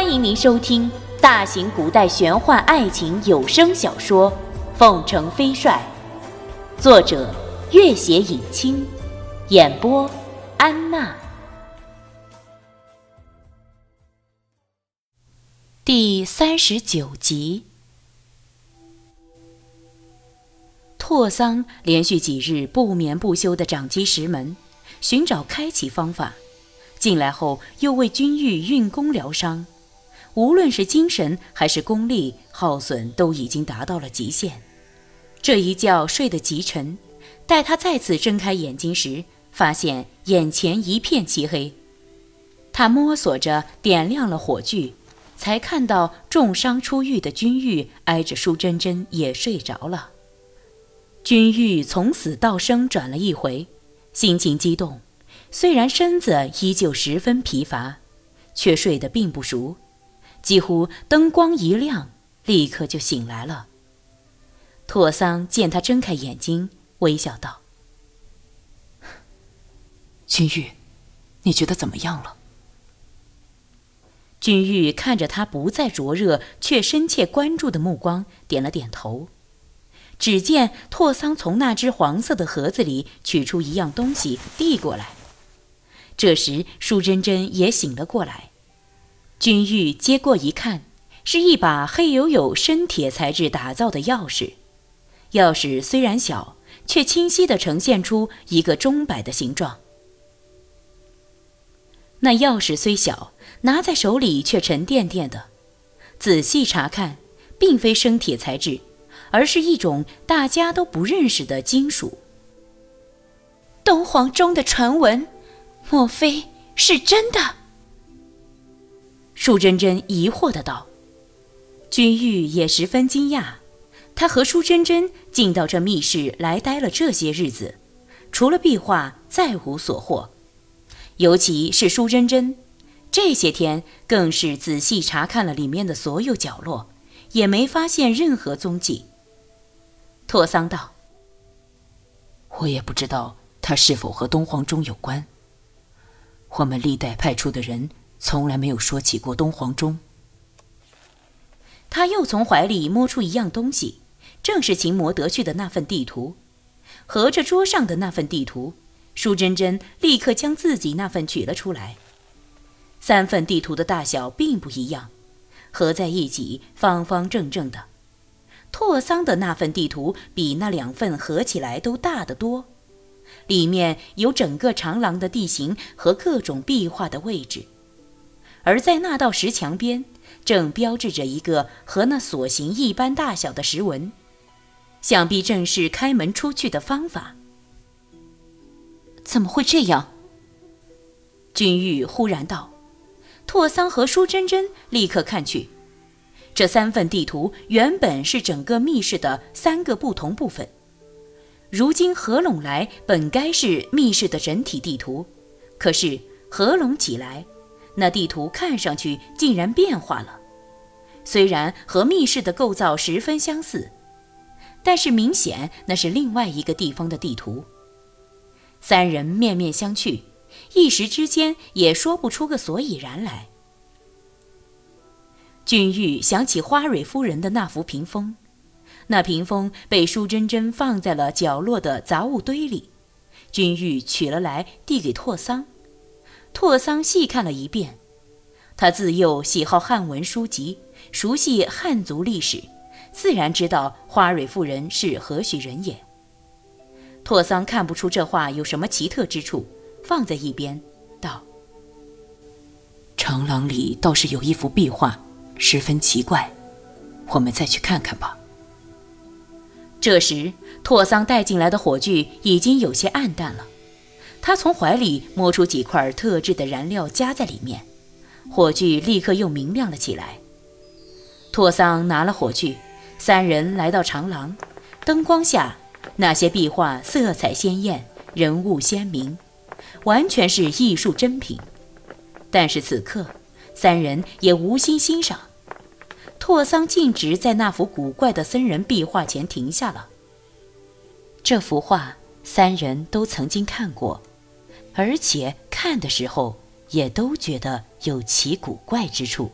欢迎您收听大型古代玄幻爱情有声小说《凤城飞帅》，作者：月写影清，演播：安娜。第三十九集，拓桑连续几日不眠不休的掌击石门，寻找开启方法。进来后又为君玉运功疗伤。无论是精神还是功力耗损都已经达到了极限，这一觉睡得极沉。待他再次睁开眼睛时，发现眼前一片漆黑。他摸索着点亮了火炬，才看到重伤初愈的君玉挨着舒珍珍也睡着了。君玉从死到生转了一回，心情激动，虽然身子依旧十分疲乏，却睡得并不熟。几乎灯光一亮，立刻就醒来了。拓桑见他睁开眼睛，微笑道：“君玉，你觉得怎么样了？”君玉看着他不再灼热却深切关注的目光，点了点头。只见拓桑从那只黄色的盒子里取出一样东西，递过来。这时，舒珍珍也醒了过来。君玉接过一看，是一把黑黝黝生铁材质打造的钥匙。钥匙虽然小，却清晰地呈现出一个钟摆的形状。那钥匙虽小，拿在手里却沉甸甸的。仔细查看，并非生铁材质，而是一种大家都不认识的金属。东皇钟的传闻，莫非是真的？舒珍珍疑惑的道：“君玉也十分惊讶，他和舒珍珍进到这密室来待了这些日子，除了壁画再无所获。尤其是舒珍珍，这些天更是仔细查看了里面的所有角落，也没发现任何踪迹。”拓桑道：“我也不知道他是否和东皇钟有关。我们历代派出的人。”从来没有说起过东皇钟。他又从怀里摸出一样东西，正是秦魔得去的那份地图，合着桌上的那份地图。舒珍珍立刻将自己那份取了出来。三份地图的大小并不一样，合在一起方方正正的。拓桑的那份地图比那两份合起来都大得多，里面有整个长廊的地形和各种壁画的位置。而在那道石墙边，正标志着一个和那锁形一般大小的石纹，想必正是开门出去的方法。怎么会这样？君玉忽然道。拓桑和舒珍珍立刻看去，这三份地图原本是整个密室的三个不同部分，如今合拢来本该是密室的整体地图，可是合拢起来。那地图看上去竟然变化了，虽然和密室的构造十分相似，但是明显那是另外一个地方的地图。三人面面相觑，一时之间也说不出个所以然来。君玉想起花蕊夫人的那幅屏风，那屏风被舒珍珍放在了角落的杂物堆里，君玉取了来递给拓桑。拓桑细看了一遍，他自幼喜好汉文书籍，熟悉汉族历史，自然知道花蕊夫人是何许人也。拓桑看不出这话有什么奇特之处，放在一边，道：“长廊里倒是有一幅壁画，十分奇怪，我们再去看看吧。”这时，拓桑带进来的火炬已经有些暗淡了。他从怀里摸出几块特制的燃料，夹在里面，火炬立刻又明亮了起来。拓桑拿了火炬，三人来到长廊，灯光下，那些壁画色彩鲜艳，人物鲜明，完全是艺术珍品。但是此刻，三人也无心欣赏。拓桑径直在那幅古怪的僧人壁画前停下了。这幅画，三人都曾经看过。而且看的时候也都觉得有其古怪之处。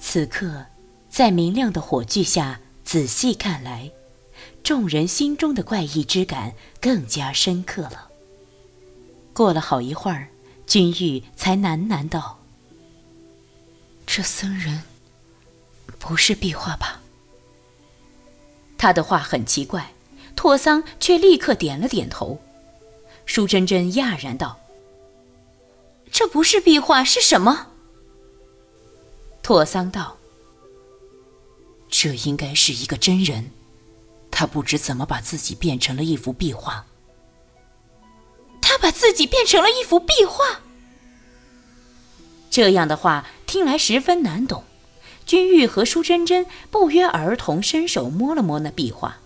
此刻，在明亮的火炬下仔细看来，众人心中的怪异之感更加深刻了。过了好一会儿，君玉才喃喃道：“这僧人不是壁画吧？”他的话很奇怪，拓桑却立刻点了点头。舒珍珍讶然道：“这不是壁画是什么？”拓桑道：“这应该是一个真人，他不知怎么把自己变成了一幅壁画。他把自己变成了一幅壁画。”这样的话听来十分难懂。君玉和舒珍珍不约而同伸手摸了摸那壁画。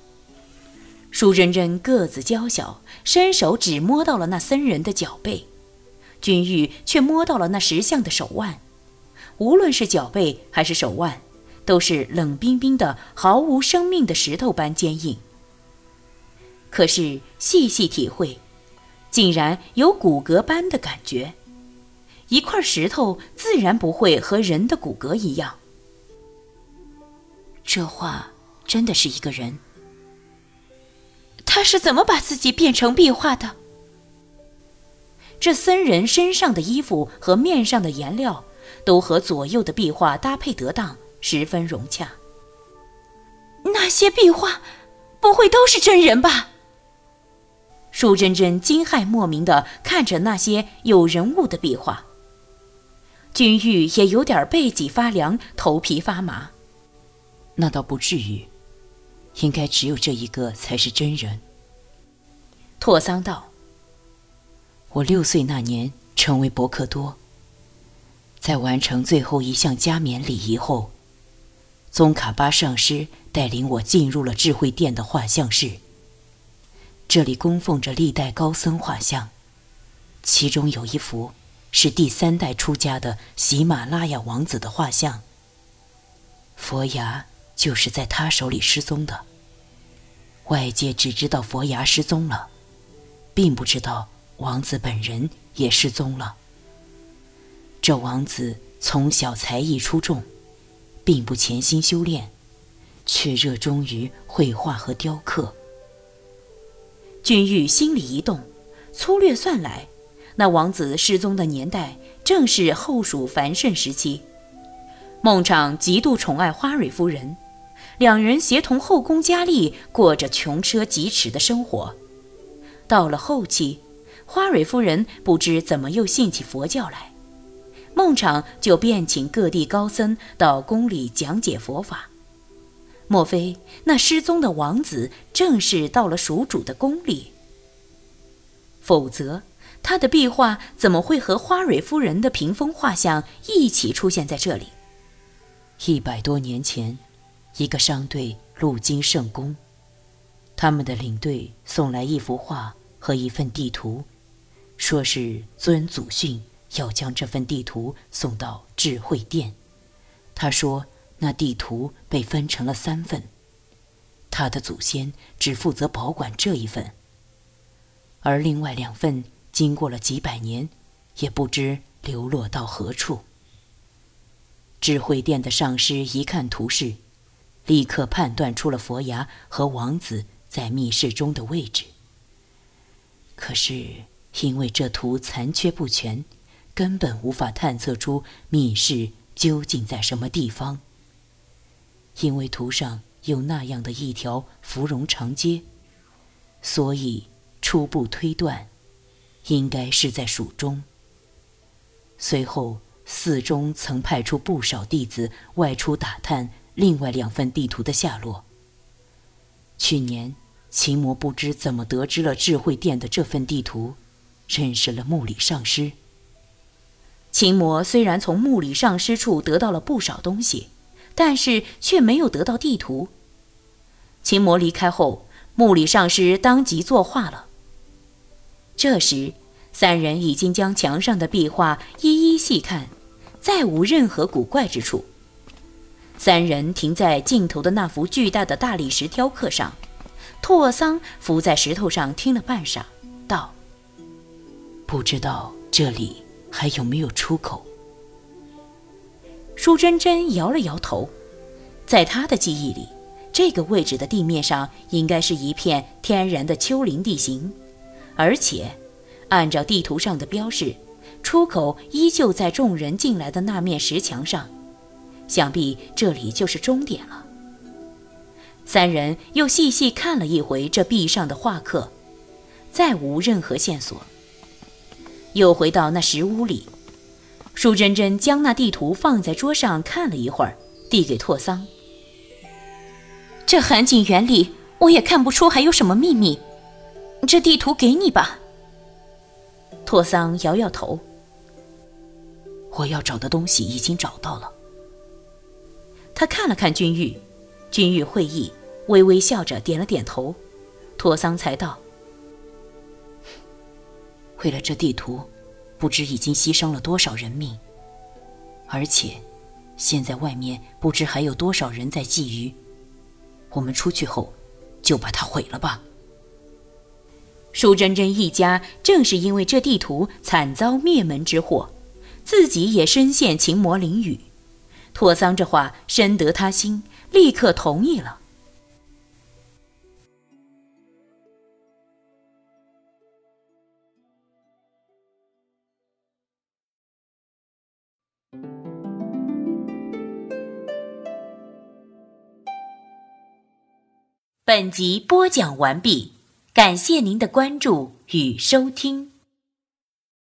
舒珍珍个子娇小，伸手只摸到了那僧人的脚背，君玉却摸到了那石像的手腕。无论是脚背还是手腕，都是冷冰冰的、毫无生命的石头般坚硬。可是细细体会，竟然有骨骼般的感觉。一块石头自然不会和人的骨骼一样。这画真的是一个人。他是怎么把自己变成壁画的？这僧人身上的衣服和面上的颜料，都和左右的壁画搭配得当，十分融洽。那些壁画，不会都是真人吧？舒珍珍惊骇莫名地看着那些有人物的壁画。君玉也有点背脊发凉，头皮发麻。那倒不至于。应该只有这一个才是真人。拓桑道：“我六岁那年成为伯克多，在完成最后一项加冕礼仪后，宗卡巴上师带领我进入了智慧殿的画像室。这里供奉着历代高僧画像，其中有一幅是第三代出家的喜马拉雅王子的画像。佛牙。”就是在他手里失踪的。外界只知道佛牙失踪了，并不知道王子本人也失踪了。这王子从小才艺出众，并不潜心修炼，却热衷于绘画和雕刻。君玉心里一动，粗略算来，那王子失踪的年代正是后蜀繁盛时期。孟昶极度宠爱花蕊夫人。两人协同后宫佳丽过着穷奢极侈的生活。到了后期，花蕊夫人不知怎么又信起佛教来，孟昶就便请各地高僧到宫里讲解佛法。莫非那失踪的王子正是到了蜀主的宫里？否则，他的壁画怎么会和花蕊夫人的屏风画像一起出现在这里？一百多年前。一个商队路经圣宫，他们的领队送来一幅画和一份地图，说是尊祖训要将这份地图送到智慧殿。他说那地图被分成了三份，他的祖先只负责保管这一份，而另外两份经过了几百年，也不知流落到何处。智慧殿的上师一看图示。立刻判断出了佛牙和王子在密室中的位置。可是因为这图残缺不全，根本无法探测出密室究竟在什么地方。因为图上有那样的一条芙蓉长街，所以初步推断，应该是在蜀中。随后寺中曾派出不少弟子外出打探。另外两份地图的下落。去年，秦魔不知怎么得知了智慧殿的这份地图，认识了木里上师。秦魔虽然从木里上师处得到了不少东西，但是却没有得到地图。秦魔离开后，木里上师当即作画了。这时，三人已经将墙上的壁画一一细看，再无任何古怪之处。三人停在尽头的那幅巨大的大理石雕刻上，拓桑伏在石头上听了半晌，道：“不知道这里还有没有出口。”舒珍珍摇了摇头，在她的记忆里，这个位置的地面上应该是一片天然的丘陵地形，而且，按照地图上的标示，出口依旧在众人进来的那面石墙上，想必这里就是终点了。三人又细细看了一回这壁上的画刻，再无任何线索。又回到那石屋里。舒珍珍将那地图放在桌上看了一会儿，递给拓桑。这寒景园里，我也看不出还有什么秘密。这地图给你吧。拓桑摇摇头。我要找的东西已经找到了。他看了看君玉，君玉会意，微微笑着点了点头。托桑才道：“为了这地图。”不知已经牺牲了多少人命，而且，现在外面不知还有多少人在觊觎。我们出去后，就把它毁了吧。舒珍珍一家正是因为这地图惨遭灭门之祸，自己也深陷情魔囹圄。拓桑这话深得他心，立刻同意了。本集播讲完毕，感谢您的关注与收听。